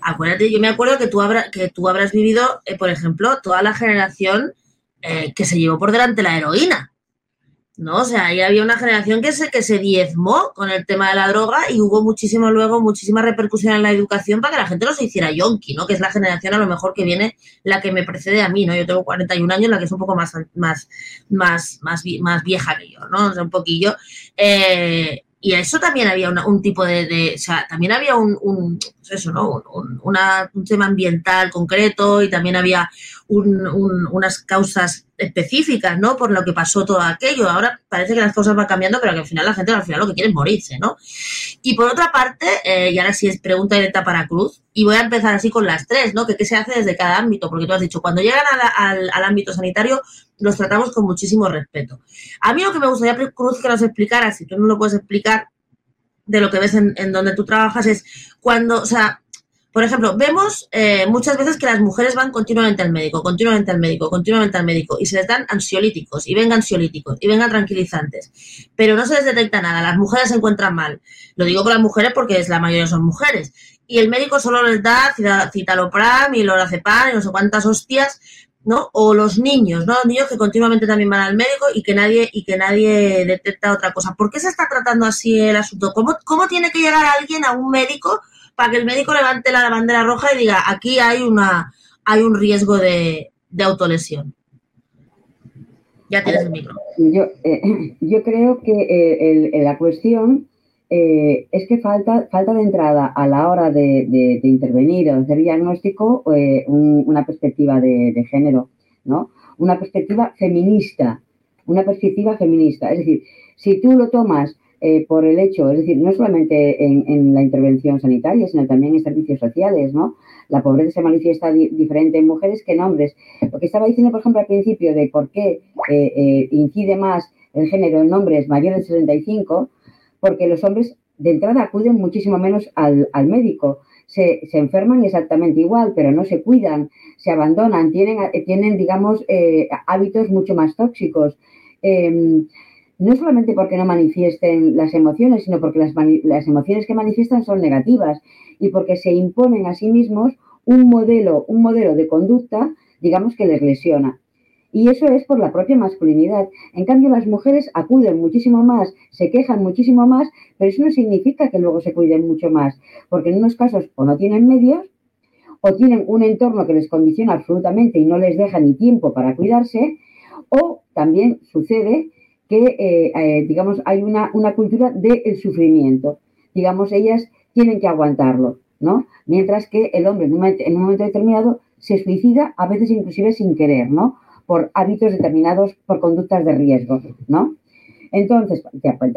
Speaker 1: acuérdate, yo me acuerdo que tú, habrás, que tú habrás vivido, eh, por ejemplo, toda la generación eh, que se llevó por delante la heroína. ¿No? O sea, ahí había una generación que se, que se diezmó con el tema de la droga y hubo muchísimo luego, muchísima repercusión en la educación para que la gente no se hiciera yonki, ¿no? Que es la generación a lo mejor que viene, la que me precede a mí, ¿no? Yo tengo 41 años, la que es un poco más, más, más, más, más vieja que yo, ¿no? O sea, un poquillo. Eh, y eso también había un tipo de, o sea, también había un pues eso, ¿no? Un, un, tema ambiental concreto y también había unas causas específicas, ¿no? Por lo que pasó todo aquello. Ahora parece que las cosas van cambiando, pero que al final la gente al final lo que quiere es morirse, ¿no? Y por otra parte, eh, y ahora sí es pregunta directa para Cruz, y voy a empezar así con las tres, ¿no? Que qué se hace desde cada ámbito, porque tú has dicho, cuando llegan al, al ámbito sanitario, los tratamos con muchísimo respeto. A mí lo que me gustaría, Cruz, que nos explicara, si tú no lo puedes explicar, de lo que ves en donde tú trabajas, es cuando, o sea, por ejemplo, vemos eh, muchas veces que las mujeres van continuamente al médico, continuamente al médico, continuamente al médico y se les dan ansiolíticos y vengan ansiolíticos y vengan tranquilizantes, pero no se les detecta nada, las mujeres se encuentran mal. Lo digo con las mujeres porque es la mayoría son mujeres y el médico solo les da citalopram y lorazepam y no sé cuántas hostias, ¿no? O los niños, ¿no? Los niños que continuamente también van al médico y que nadie y que nadie detecta otra cosa. ¿Por qué se está tratando así el asunto? ¿Cómo, cómo tiene que llegar alguien a un médico para que el médico levante la bandera roja y diga, aquí hay, una, hay un riesgo de, autolesión. Ya tienes el micro.
Speaker 2: Yo, eh, yo creo que eh, la cuestión eh, es que falta, falta de entrada a la hora de, intervenir o de hacer diagnóstico eh, una perspectiva de, género, ¿no? Una perspectiva feminista, una perspectiva feminista. Es decir, si tú lo tomas eh, por el hecho, es decir, no solamente en, la intervención sanitaria, sino también en servicios sociales, ¿no? La pobreza se manifiesta diferente en mujeres que en hombres. Lo que estaba diciendo, por ejemplo, al principio de por qué incide más el género en hombres mayores de 65, porque los hombres de entrada acuden muchísimo menos al, médico. Se, enferman exactamente igual, pero no se cuidan, se abandonan, tienen, tienen digamos, eh, hábitos mucho más tóxicos. No solamente porque no manifiesten las emociones, sino porque las, las, emociones que manifiestan son negativas y porque se imponen a sí mismos un modelo, un modelo de conducta, digamos, que les lesiona. Y eso es por la propia masculinidad. En cambio, las mujeres acuden muchísimo más, se quejan muchísimo más, pero eso no significa que luego se cuiden mucho más, porque en unos casos o no tienen medios, o tienen un entorno que les condiciona absolutamente y no les deja ni tiempo para cuidarse, o también sucede que, eh, eh, digamos, hay una, una cultura del sufrimiento. Digamos, ellas tienen que aguantarlo, ¿no? Mientras que el hombre en un, en un momento determinado se suicida, a veces inclusive sin querer, ¿no? por hábitos determinados, por conductas de riesgo, ¿no? Entonces,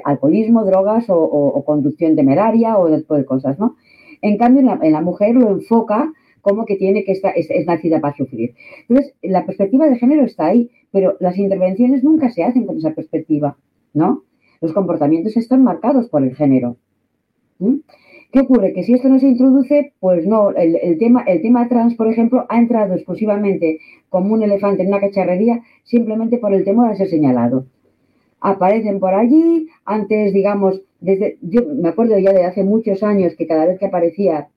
Speaker 2: alcoholismo, drogas o, conducción temeraria o tipo de cosas, ¿no? En cambio, en la, mujer lo enfoca como que tiene que estar, es, nacida para sufrir. Entonces, la perspectiva de género está ahí, pero las intervenciones nunca se hacen con esa perspectiva, ¿no? Los comportamientos están marcados por el género. ¿Qué ocurre? Que si esto no se introduce, pues no, el, tema, el tema trans, por ejemplo, ha entrado exclusivamente como un elefante en una cacharrería simplemente por el temor a ser señalado. Aparecen por allí, antes, digamos, desde, yo me acuerdo ya de hace muchos años que cada vez que aparecía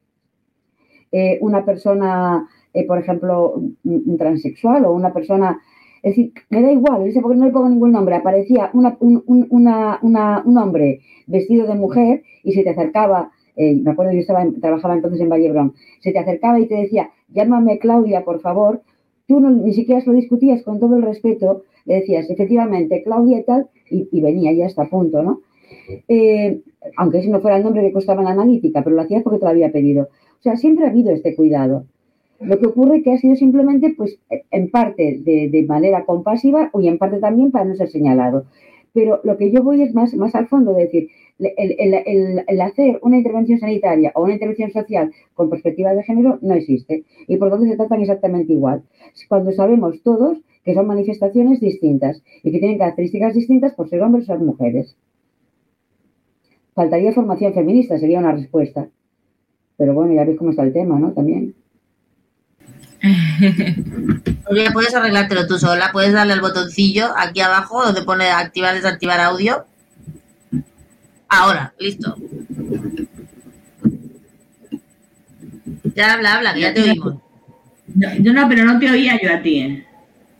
Speaker 2: eh, una persona, eh, por ejemplo, un, transexual o una persona, es decir, me da igual, porque no le pongo ningún nombre, aparecía un, un hombre vestido de mujer y se te acercaba eh, me acuerdo yo estaba trabajaba entonces en Vallebrón, se te acercaba y te decía, llámame Claudia, por favor, tú ni siquiera lo discutías con todo el respeto, le decías, efectivamente, Claudia y tal, y, venía ya hasta punto, ¿no? Eh, aunque ese no fuera el nombre que costaba en la analítica, pero lo hacías porque te lo había pedido. O sea, siempre ha habido este cuidado. Lo que ocurre es que ha sido simplemente, pues, en parte de, manera compasiva y en parte también para no ser señalado. Pero lo que yo voy es más, más al fondo, de decir, el, hacer una intervención sanitaria o una intervención social con perspectiva de género no existe. Y por tanto se tratan exactamente igual. Cuando sabemos todos que son manifestaciones distintas y que tienen características distintas por ser hombres o ser mujeres. Faltaría formación feminista, sería una respuesta. Pero bueno, ya ves cómo está el tema, ¿no? También.
Speaker 1: Ya puedes arreglártelo tú sola, puedes darle al botoncillo aquí abajo donde pone activar, desactivar audio Ahora, listo. Ya habla, habla, que ya te oímos.
Speaker 4: yo no, pero no te oía yo a ti. ¿eh?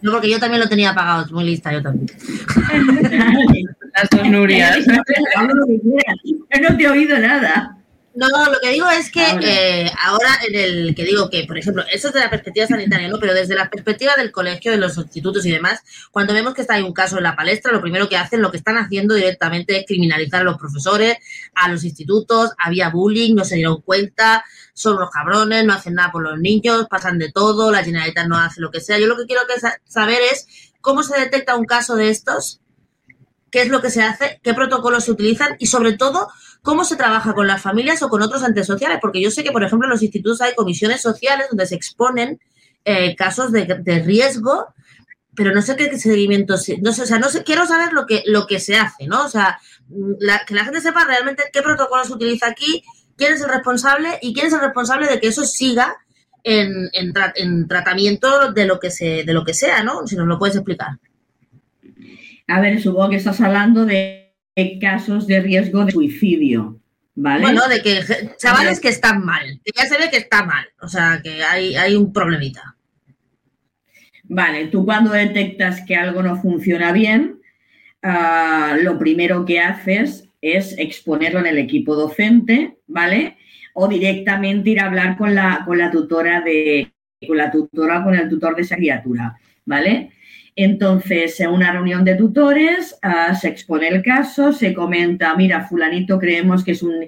Speaker 1: No, porque yo también lo tenía apagado, es muy lista, yo también.
Speaker 4: Las sonurias. no te he oído nada.
Speaker 1: No, lo que digo es que eh, ahora en el que digo que, por ejemplo, eso es de la perspectiva sanitaria, ¿no? Pero desde la perspectiva del colegio, de los institutos y demás, cuando vemos que está hay un caso en la palestra, lo primero que hacen, lo que están haciendo directamente es criminalizar a los profesores, a los institutos, había bullying, no se dieron cuenta, son unos cabrones, no hacen nada por los niños, pasan de todo, la Generalitat no hace lo que sea. Yo lo que quiero que saber es cómo se detecta un caso de estos, qué es lo que se hace, qué protocolos se utilizan y sobre todo cómo se trabaja con las familias o con otros entes sociales, porque yo sé que, por ejemplo, en los institutos hay comisiones sociales donde se exponen eh, casos de, riesgo, pero no sé qué seguimiento, no sé, o sea, no sé, quiero saber lo que, lo que se hace, ¿no? O sea, mm, que la gente sepa realmente qué protocolo se utiliza aquí, quién es el responsable y quién es el responsable de que eso siga en, en, tratamiento de lo que se, de lo que sea, ¿no? Si nos lo puedes explicar.
Speaker 4: A ver, supongo que estás hablando de casos de riesgo de suicidio. ¿Vale?
Speaker 1: Bueno, de que chavales que están mal, que ya se ve que está mal, o sea, que hay, hay un problemita.
Speaker 4: Vale, tú cuando detectas que algo no funciona bien, ah, lo primero que haces es exponerlo en el equipo docente, ¿vale? O directamente ir a hablar con la, con la tutora de, con la tutora, con el tutor de esa criatura, ¿vale? Entonces, en una reunión de tutores ah, se expone el caso, se comenta, mira, fulanito creemos que es un,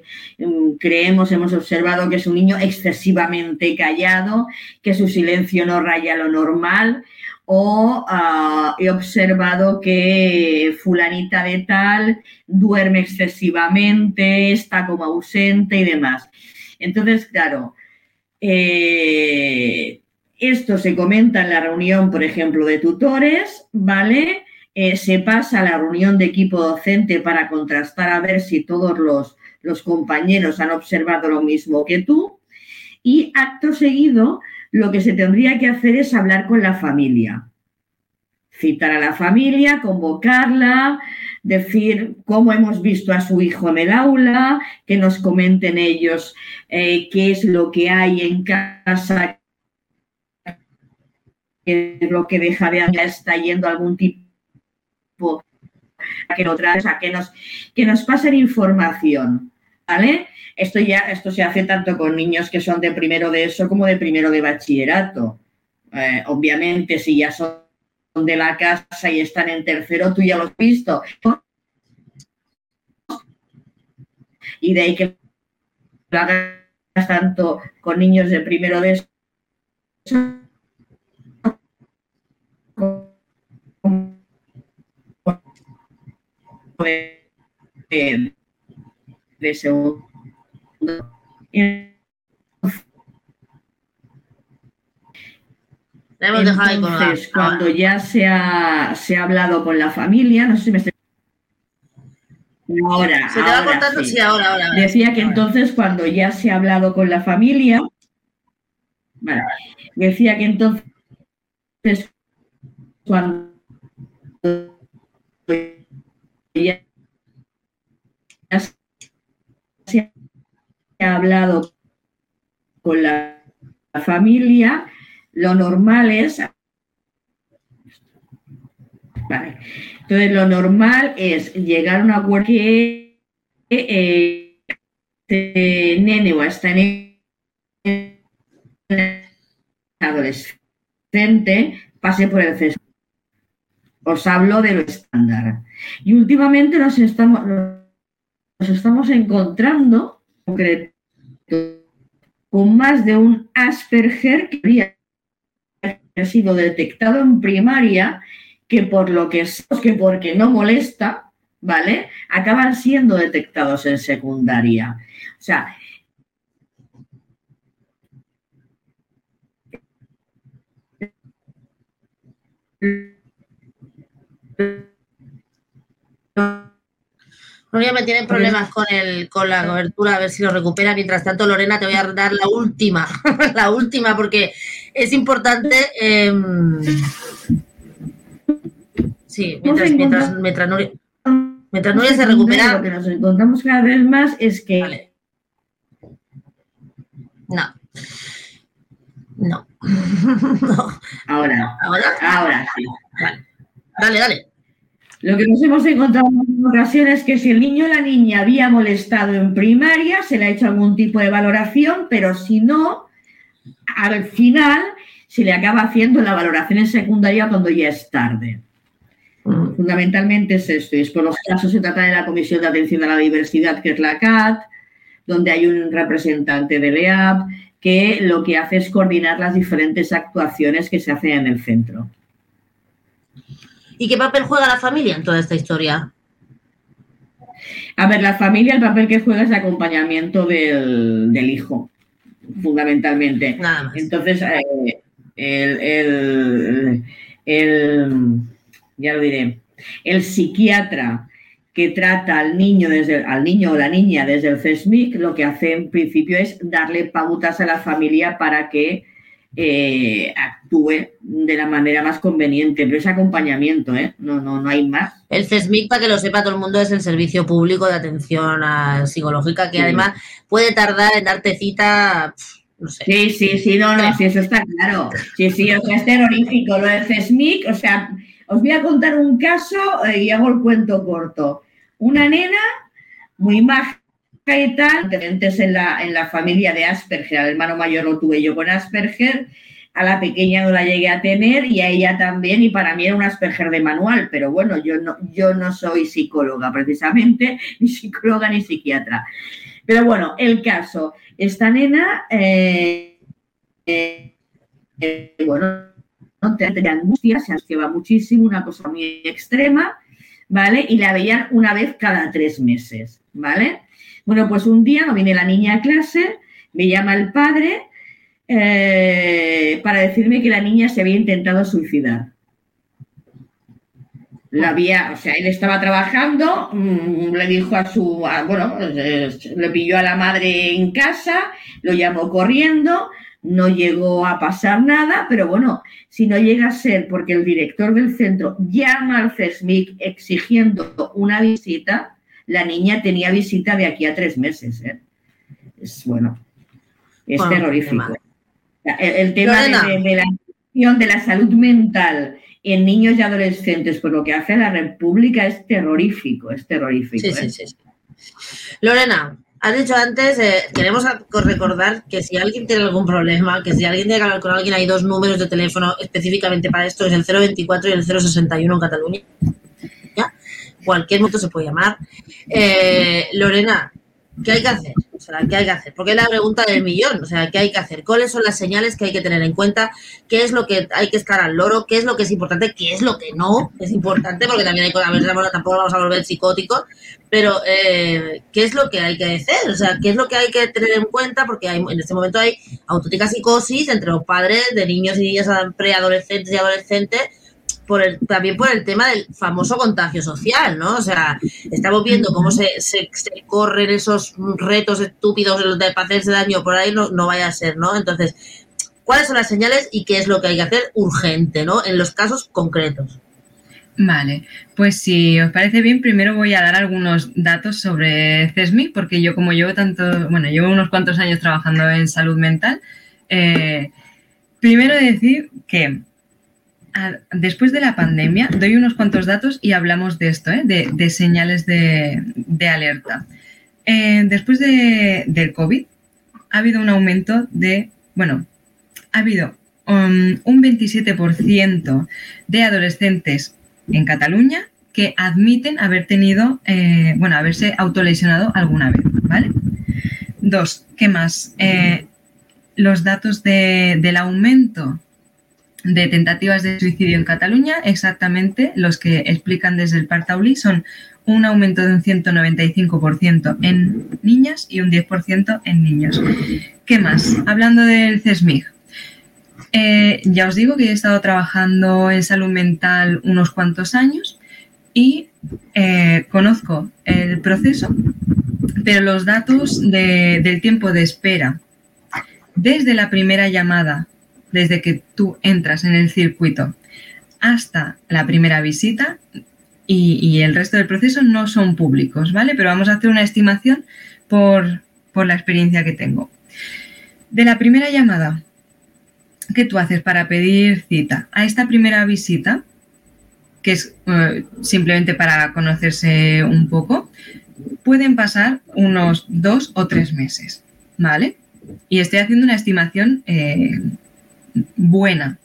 Speaker 4: creemos, hemos observado que es un niño excesivamente callado, que su silencio no raya lo normal, o ah, he observado que fulanita de tal duerme excesivamente, está como ausente y demás. Entonces, claro, eh, esto se comenta en la reunión, por ejemplo, de tutores, ¿vale? Eh, se pasa a la reunión de equipo docente para contrastar a ver si todos los, los compañeros han observado lo mismo que tú. Y acto seguido, lo que se tendría que hacer es hablar con la familia. Citar a la familia, convocarla, decir cómo hemos visto a su hijo en el aula, que nos comenten ellos eh, qué es lo que hay en casa lo que deja de hacer está yendo algún tipo que, o sea, que nos que nos pasen información, ¿vale? Esto ya esto se hace tanto con niños que son de primero de eso como de primero de bachillerato. Eh, obviamente, si ya son de la casa y están en tercero, tú ya lo has visto. Y de ahí que lo hagas tanto con niños de primero de eso de, de segundo. Entonces, cuando ya se ha, se ha hablado con la familia, no sé si me estoy Ahora, ¿Se te va ahora, sí. ahora, ahora, Decía que entonces cuando ya se ha hablado con la familia, bueno, decía que entonces cuando ya se ha hablado con la familia, lo normal es... Vale. Entonces, lo normal es llegar a un acuerdo que eh, este nene o esta nene adolescente pase por el. Os hablo de lo estándar. Y últimamente nos estamos, nos estamos encontrando con más de un Asperger que habría sido detectado en primaria, que por lo que es, que porque no molesta, ¿vale? Acaban siendo detectados en secundaria. O sea,
Speaker 1: ya me tienen problemas con, el, con la cobertura, a ver si lo recupera. Mientras tanto, Lorena, te voy a dar la última, la última, porque es importante. Em, sí, mientras, mientras, mientras, Nuria, mientras Nuria se recupera.
Speaker 4: Lo que nos encontramos cada vez más es que.
Speaker 1: No. No.
Speaker 4: no. Ahora. Ahora. Ahora sí.
Speaker 1: Dale, dale.
Speaker 4: Lo que nos hemos encontrado en ocasiones es que si el niño o la niña había molestado en primaria, se le ha hecho algún tipo de valoración, pero si no, al final se le acaba haciendo la valoración en secundaria cuando ya es tarde. Mm. Fundamentalmente es esto, y es por los casos se trata de la Comisión de Atención a la Diversidad, que es la CAT, donde hay un representante del EAP que lo que hace es coordinar las diferentes actuaciones que se hacen en el centro.
Speaker 1: ¿Y qué papel juega la familia en toda esta historia?
Speaker 4: A ver, la familia, el papel que juega es acompañamiento del, hijo, fundamentalmente. Nada más. Entonces, eh, el, ya lo diré, el psiquiatra que trata al niño, desde, al niño o la niña desde el CESMIC, lo que hace en principio es darle pautas a la familia para que eh, actúe de la manera más conveniente, pero es acompañamiento, ¿eh? no, no, no hay más.
Speaker 1: El CESMIC, para que lo sepa todo el mundo, es el Servicio Público de Atención Psicológica, que además puede tardar en darte cita, no sé.
Speaker 4: Sí, sí, sí, no, no, sí, eso está claro. Sí, sí, o sea, es terrorífico lo del CESMIC, o sea, os voy a contar un caso eh, y hago el cuento corto. Una nena muy mágica y tal, en la, en la familia de Asperger, el hermano mayor lo tuve yo con Asperger, a la pequeña no la llegué a tener y a ella también, y para mí era un Asperger de manual, pero bueno, yo no, yo no soy psicóloga precisamente, ni psicóloga ni psiquiatra. Pero bueno, el caso, esta nena, eh, eh, bueno, no tenía angustia, se ansiaba muchísimo, una cosa muy extrema, ¿vale? Y la veían una vez cada tres meses, ¿vale? Bueno, pues un día no viene la niña a clase, me llama el padre eh, para decirme que la niña se había intentado suicidar. La había, o sea, él estaba trabajando, mm, le dijo a su, bueno, le pilló a la madre en casa, lo llamó corriendo, no llegó a pasar nada, pero bueno, si no llega a ser porque el director del centro llama al CESMIC exigiendo una visita, la niña tenía visita de aquí a tres meses. ¿eh? Es bueno, es terrorífico. El, tema de, la de la salud mental en niños y adolescentes por lo que hace la República es terrorífico, es terrorífico. Sí,
Speaker 1: sí, ¿eh? sí, Lorena, has dicho antes, eh, queremos recordar que si alguien tiene algún problema, que si alguien tiene que hablar con alguien, hay dos números de teléfono específicamente para esto, es el 024 y el 061 en Cataluña. Cualquier momento se puede llamar. Eh, Lorena, ¿qué hay que hacer? O sea, ¿qué hay que hacer? Porque es la pregunta del millón. O sea, ¿qué hay que hacer? ¿Cuáles son las señales que hay que tener en cuenta? ¿Qué es lo que hay que estar al loro? ¿Qué es lo que es importante? ¿Qué es lo que no es importante? Porque también hay cosas, tampoco vamos a volver psicóticos, pero eh, ¿qué es lo que hay que hacer? O sea, ¿qué es lo que hay que tener en cuenta? Porque hay, en este momento hay auténtica psicosis entre los padres de niños y niñas preadolescentes y adolescentes también por el tema del famoso contagio social, ¿no? O sea, estamos viendo cómo se, corren esos retos estúpidos de hacerse daño por ahí, no, no vaya a ser, ¿no? Entonces, ¿cuáles son las señales y qué es lo que hay que hacer urgente, ¿no? En los casos concretos.
Speaker 3: Vale, pues si os parece bien, primero voy a dar algunos datos sobre CESMI, porque yo como llevo tanto, bueno, llevo unos cuantos años trabajando en salud mental, eh, primero decir que después de la pandemia, doy unos cuantos datos y hablamos de esto, ¿eh? de, señales de, alerta. Eh, después de, del COVID, ha habido un aumento de, bueno, ha habido um, un 27% de adolescentes en Cataluña que admiten haber tenido, eh, bueno, haberse autolesionado alguna vez, ¿vale? Dos, ¿qué más? los datos del aumento de tentativas de suicidio en Cataluña, exactamente los que explican desde el Partaulí son un aumento de un 195% en niñas y un 10% en niños. ¿Qué más? Hablando del CESMIG. Eh, ya os digo que he estado trabajando en salud mental unos cuantos años y eh, conozco el proceso, pero los datos del tiempo de espera desde la primera llamada desde que tú entras en el circuito hasta la primera visita y, el resto del proceso no son públicos, ¿vale? Pero vamos a hacer una estimación por, la experiencia que tengo. De la primera llamada que tú haces para pedir cita a esta primera visita, que es eh, simplemente para conocerse un poco, pueden pasar unos dos o tres meses, ¿vale? Y estoy haciendo una estimación eh, buena.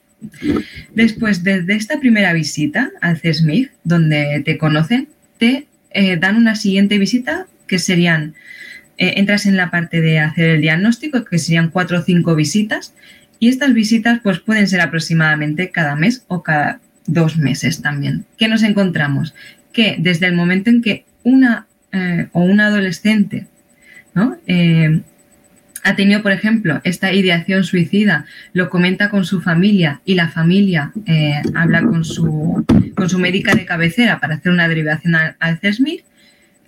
Speaker 3: Después, de esta primera visita al CESMIG, donde te conocen, te eh, dan una siguiente visita que serían, eh, entras en la parte de hacer el diagnóstico, que serían cuatro o cinco visitas, y estas visitas pues pueden ser aproximadamente cada mes o cada dos meses también. ¿Qué nos encontramos? Que desde el momento en que una eh, o un adolescente ¿no? Ha tenido, por ejemplo, esta ideación suicida, lo comenta con su familia y la familia eh, habla con su, con su médica de cabecera para hacer una derivación al, CESMIR,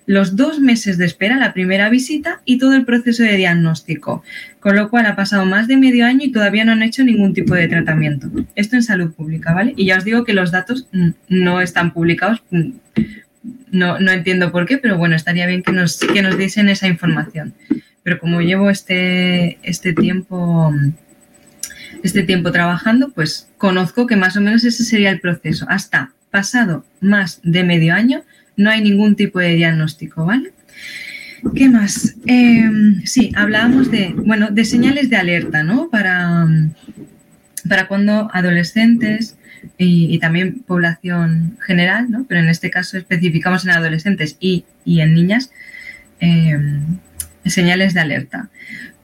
Speaker 3: los dos meses de espera, la primera visita y todo el proceso de diagnóstico, con lo cual ha pasado más de medio año y todavía no han hecho ningún tipo de tratamiento. Esto en salud pública, ¿vale? Y ya os digo que los datos no están publicados, no, no entiendo por qué, pero bueno, estaría bien que nos, que nos diesen esa información pero como llevo este, este tiempo este tiempo trabajando, pues conozco que más o menos ese sería el proceso. Hasta pasado más de medio año no hay ningún tipo de diagnóstico, ¿vale? ¿Qué más? Em, sí, hablábamos de, bueno, de señales de alerta, ¿no? Para, para cuando adolescentes y, también población general, ¿no? pero en este caso especificamos en adolescentes y, en niñas, em, señales de alerta.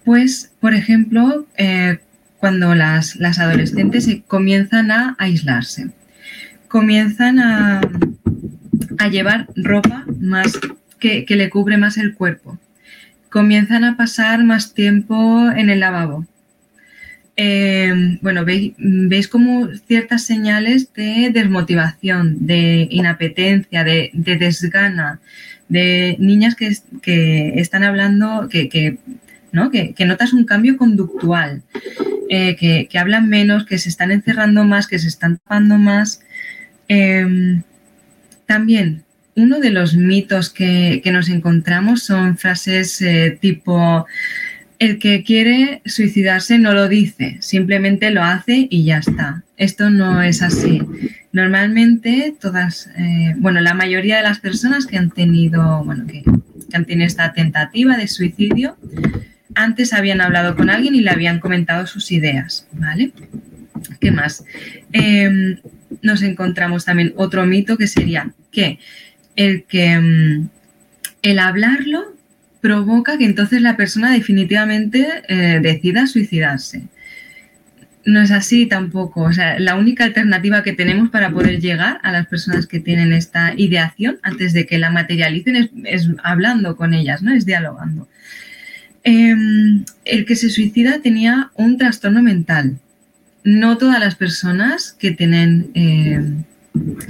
Speaker 3: Pues, por ejemplo, eh, cuando las, adolescentes comienzan a aislarse, comienzan a, llevar ropa más que, que le cubre más el cuerpo, comienzan a pasar más tiempo en el lavabo, Em, bueno, veis, veis, como ciertas señales de desmotivación, de inapetencia, de, desgana, de niñas que, están hablando, que, ¿no? que, notas un cambio conductual, eh, que, hablan menos, que se están encerrando más, que se están tapando más. Em, también, uno de los mitos que, nos encontramos son frases eh, tipo el que quiere suicidarse no lo dice, simplemente lo hace y ya está. Esto no es así. Normalmente todas, eh, bueno, la mayoría de las personas que han tenido, bueno, que, han tenido esta tentativa de suicidio, antes habían hablado con alguien y le habían comentado sus ideas, ¿vale? ¿Qué más? Em, nos encontramos también otro mito que sería que el que mm, el hablarlo provoca que entonces la persona definitivamente eh, decida suicidarse. No es así tampoco. O sea, la única alternativa que tenemos para poder llegar a las personas que tienen esta ideación antes de que la materialicen es, hablando con ellas, ¿no? Es dialogando. Em, el que se suicida tenía un trastorno mental. No todas las personas que tienen em,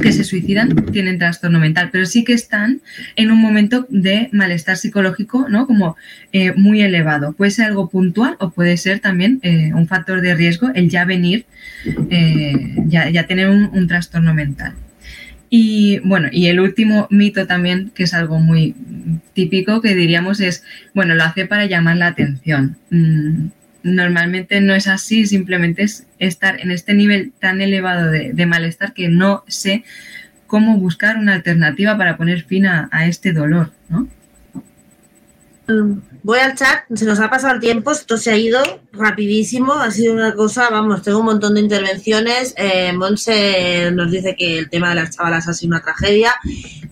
Speaker 3: que se suicidan tienen trastorno mental, pero sí que están en un momento de malestar psicológico, ¿no? Como eh, muy elevado. Puede ser algo puntual o puede ser también eh, un factor de riesgo el ya venir, eh, ya, tener un, trastorno mental. Y bueno, y el último mito también, que es algo muy típico, que diríamos es, bueno, lo hace para llamar la atención. Mm, normalmente no es así, simplemente es estar en este nivel tan elevado de, malestar que no sé cómo buscar una alternativa para poner fin a, este dolor, ¿no?
Speaker 1: Mm, voy al chat, se nos ha pasado el tiempo, esto se ha ido rapidísimo, ha sido una cosa, vamos, tengo un montón de intervenciones. Eh, Monse nos dice que el tema de las chavalas ha sido una tragedia,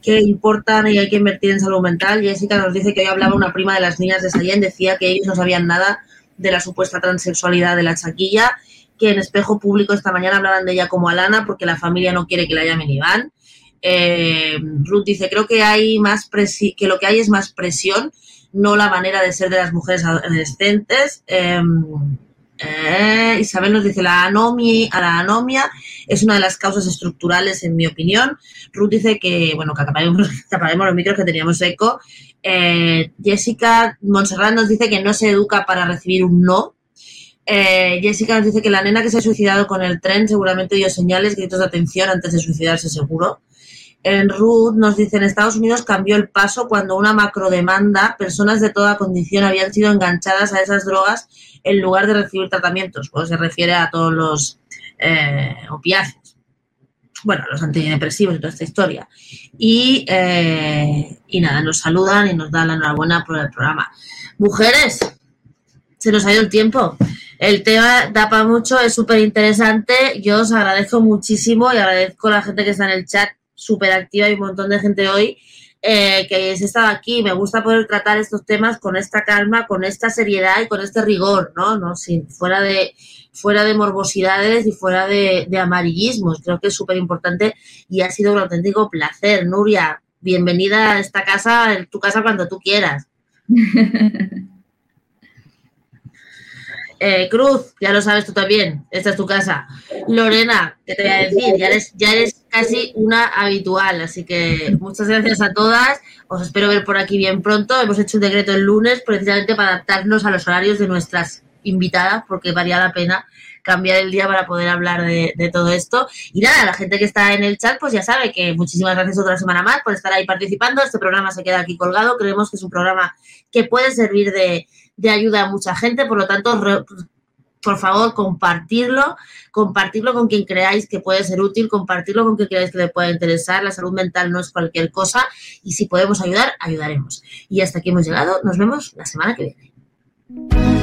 Speaker 1: que importan y hay que invertir en salud mental. Jessica nos dice que hoy hablaba una prima de las niñas de Sallén, decía que ellos no sabían nada de la supuesta transexualidad de la chaquilla, que en espejo público esta mañana hablaban de ella como Alana porque la familia no quiere que la llamen Iván. Eh, Ruth dice, creo que hay más que lo que hay es más presión, no la manera de ser de las mujeres adolescentes. Em, eh, Isabel nos dice, la anomia, la anomia es una de las causas estructurales, en mi opinión. Ruth dice que, bueno, que los micros que teníamos eco. Eh, Jessica Montserrat nos dice que no se educa para recibir un no. Eh, Jessica nos dice que la nena que se ha suicidado con el tren seguramente dio señales, gritos de atención antes de suicidarse seguro. En Ruth nos dice, en Estados Unidos cambió el paso cuando una macrodemanda, personas de toda condición habían sido enganchadas a esas drogas en lugar de recibir tratamientos. Pues se refiere a todos los eh, opiáceos. Bueno, los antidepresivos y toda esta historia. Y, eh, y nada, nos saludan y nos dan la enhorabuena por el programa. Mujeres, se nos ha ido el tiempo. El tema da para mucho, es súper interesante. Yo os agradezco muchísimo y agradezco a la gente que está en el chat súper activa y un montón de gente hoy eh, que hayáis estado aquí. Me gusta poder tratar estos temas con esta calma, con esta seriedad y con este rigor, ¿no? ¿No? Sin, fuera, de, fuera de morbosidades y fuera de, de amarillismos. Creo que es súper importante y ha sido un auténtico placer. Nuria, bienvenida a esta casa, en tu casa cuando tú quieras. Eh, Cruz, ya lo sabes tú también, esta es tu casa. Lorena, ¿qué te voy a decir? Ya eres, ya eres casi una habitual, así que muchas gracias a todas. Os espero ver por aquí bien pronto. Hemos hecho un decreto el lunes precisamente para adaptarnos a los horarios de nuestras invitadas, porque valía la pena cambiar el día para poder hablar de, de, todo esto. Y nada, la gente que está en el chat, pues ya sabe que muchísimas gracias otra semana más por estar ahí participando. Este programa se queda aquí colgado. Creemos que es un programa que puede servir de, de ayuda a mucha gente, por lo tanto, por favor, compartirlo, compartirlo con quien creáis que puede ser útil, compartirlo con quien creáis que le pueda interesar. La salud mental no es cualquier cosa y si podemos ayudar, ayudaremos. Y hasta aquí hemos llegado. Nos vemos la semana que viene.